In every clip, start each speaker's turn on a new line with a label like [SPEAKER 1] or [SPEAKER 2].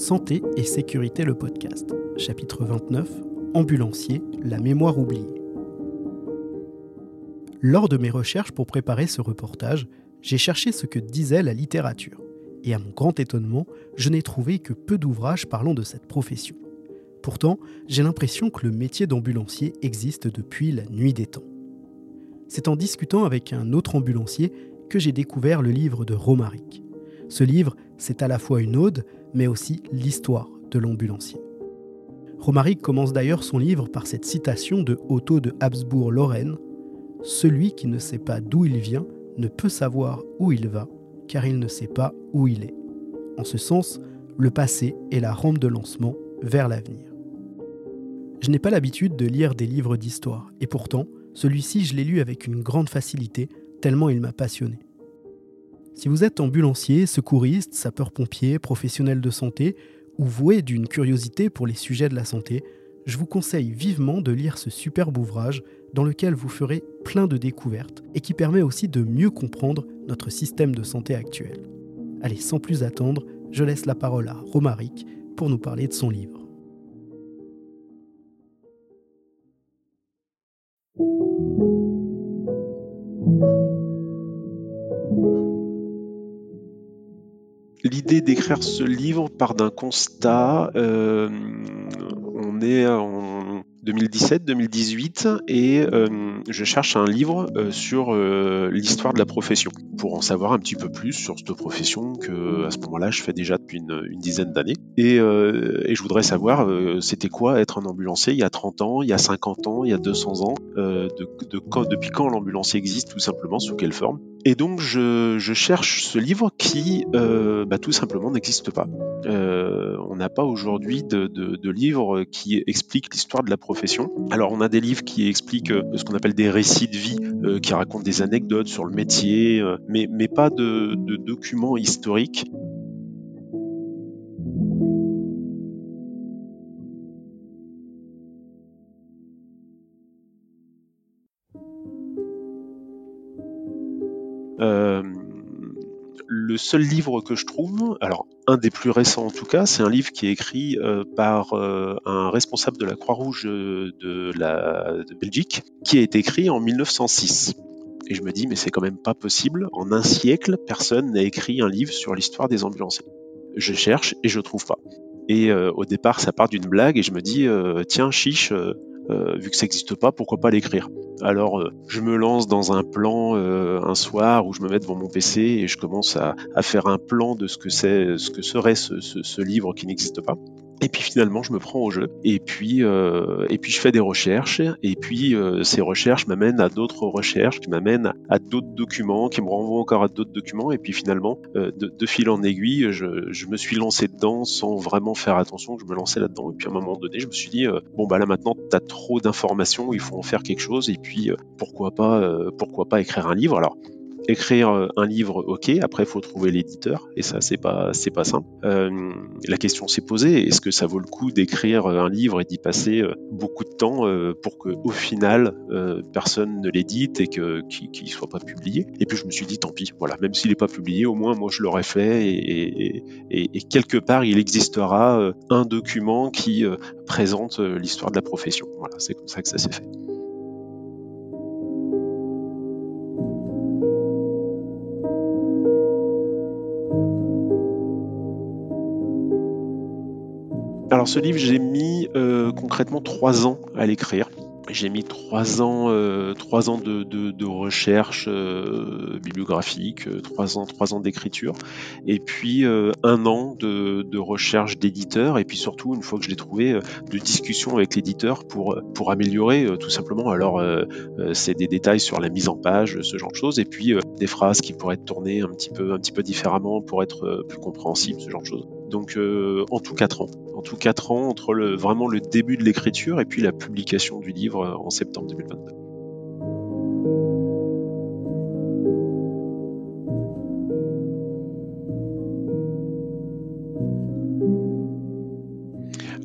[SPEAKER 1] Santé et sécurité le podcast. Chapitre 29 Ambulancier, la mémoire oubliée. Lors de mes recherches pour préparer ce reportage, j'ai cherché ce que disait la littérature. Et à mon grand étonnement, je n'ai trouvé que peu d'ouvrages parlant de cette profession. Pourtant, j'ai l'impression que le métier d'ambulancier existe depuis la nuit des temps. C'est en discutant avec un autre ambulancier que j'ai découvert le livre de Romaric. Ce livre, c'est à la fois une ode, mais aussi l'histoire de l'ambulancier. Romaric commence d'ailleurs son livre par cette citation de Otto de Habsbourg-Lorraine Celui qui ne sait pas d'où il vient ne peut savoir où il va, car il ne sait pas où il est. En ce sens, le passé est la rampe de lancement vers l'avenir. Je n'ai pas l'habitude de lire des livres d'histoire, et pourtant, celui-ci je l'ai lu avec une grande facilité, tellement il m'a passionné. Si vous êtes ambulancier, secouriste, sapeur-pompier, professionnel de santé, ou voué d'une curiosité pour les sujets de la santé, je vous conseille vivement de lire ce superbe ouvrage dans lequel vous ferez plein de découvertes et qui permet aussi de mieux comprendre notre système de santé actuel. Allez, sans plus attendre, je laisse la parole à Romaric pour nous parler de son livre.
[SPEAKER 2] L'idée d'écrire ce livre part d'un constat. Euh, on est en 2017-2018 et euh, je cherche un livre euh, sur l'histoire de la profession pour en savoir un petit peu plus sur cette profession que à ce moment-là je fais déjà depuis une, dizaine d'années et, je voudrais savoir c'était quoi être un ambulancier il y a 30 ans, il y a 50 ans, il y a 200 ans, de, depuis quand l'ambulancier existe tout simplement, sous quelle forme? Et donc je, cherche ce livre qui euh, bah, tout simplement n'existe pas. Euh, on n'a pas aujourd'hui de, livre qui explique l'histoire de la profession. Alors on a des livres qui expliquent euh, ce qu'on appelle des récits de vie, qui racontent des anecdotes sur le métier, mais, mais pas de, de documents historiques le seul livre que je trouve, alors un des plus récents en tout cas, c'est un livre qui est écrit euh, par euh, un responsable de la Croix-Rouge de, Belgique, qui a été écrit en 1906. Et je me dis, mais c'est quand même pas possible, en un siècle, personne n'a écrit un livre sur l'histoire des ambulanciers. Je cherche et je trouve pas. Et au départ, ça part d'une blague et je me dis, tiens, chiche, euh, vu que ça n'existe pas, pourquoi pas l'écrire? Alors, euh, je me lance dans un plan euh, un soir où je me mets devant mon PC et je commence à, faire un plan de ce que ce que serait ce livre qui n'existe pas. Et puis finalement, je me prends au jeu. Et puis, euh, et puis je fais des recherches. Et puis euh, ces recherches m'amènent à d'autres recherches, qui m'amènent à d'autres documents, qui me renvoient encore à d'autres documents. Et puis finalement, euh, de, fil en aiguille, je, je, me suis lancé dedans sans vraiment faire attention que je me lançais là-dedans. Et puis à un moment donné, je me suis dit bon bah là maintenant, t'as trop d'informations, il faut en faire quelque chose. Et puis pourquoi pas, pourquoi pas écrire un livre? Alors écrire euh, un livre, ok. Après, il faut trouver l'éditeur, et ça, c'est pas, c'est pas simple. Euh, la question s'est posée est-ce que ça vaut le coup d'écrire un livre et d'y passer euh, beaucoup de temps pour que, au final, personne ne l'édite et qu'il soit pas publié? Et puis, je me suis dit, tant pis. Voilà, même s'il n'est pas publié, au moins, moi, je l'aurais fait, et, quelque part, il existera un document qui présente l'histoire de la profession. Voilà, c'est comme ça que ça s'est fait. Alors ce livre, j'ai mis euh, concrètement trois ans à l'écrire. J'ai mis trois ans, euh, trois ans de, recherche euh, bibliographique, trois ans, trois ans d'écriture, et puis un an de, de recherche d'éditeur, et puis surtout une fois que je l'ai trouvé, de discussion avec l'éditeur pour pour améliorer tout simplement. Alors c'est des détails sur la mise en page, ce genre de choses, et puis des phrases qui pourraient être tournées un petit peu un petit peu différemment pour être plus compréhensibles, ce genre de choses. Donc en tout quatre ans en tout quatre ans entre le, vraiment le début de l'écriture et puis la publication du livre euh, en septembre 2022.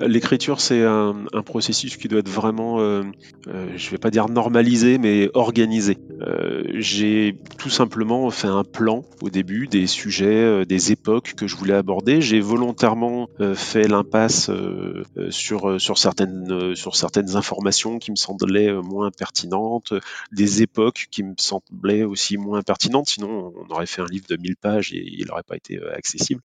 [SPEAKER 2] L'écriture, c'est un, processus qui doit être vraiment, euh, euh, je vais pas dire normalisé, mais organisé. Euh, j'ai tout simplement fait un plan au début des sujets, des époques que je voulais aborder. J'ai volontairement fait l'impasse sur, sur, certaines, sur certaines informations qui me semblaient moins pertinentes, des époques qui me semblaient aussi moins pertinentes, sinon on aurait fait un livre de 1000 pages et il n'aurait pas été accessible.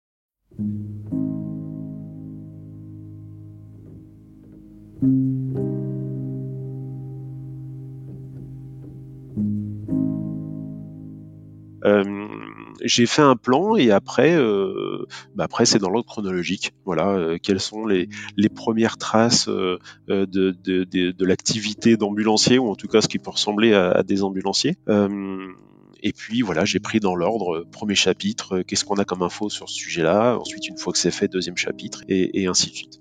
[SPEAKER 2] J'ai fait un plan et après, euh, bah après c'est dans l'ordre chronologique. Voilà, euh, quelles sont les, premières traces de, l'activité d'ambulancier ou en tout cas ce qui peut ressembler à, des ambulanciers. et puis voilà, j'ai pris dans l'ordre premier chapitre, qu'est-ce qu'on a comme info sur ce sujet-là. Ensuite, une fois que c'est fait, deuxième chapitre et ainsi de suite.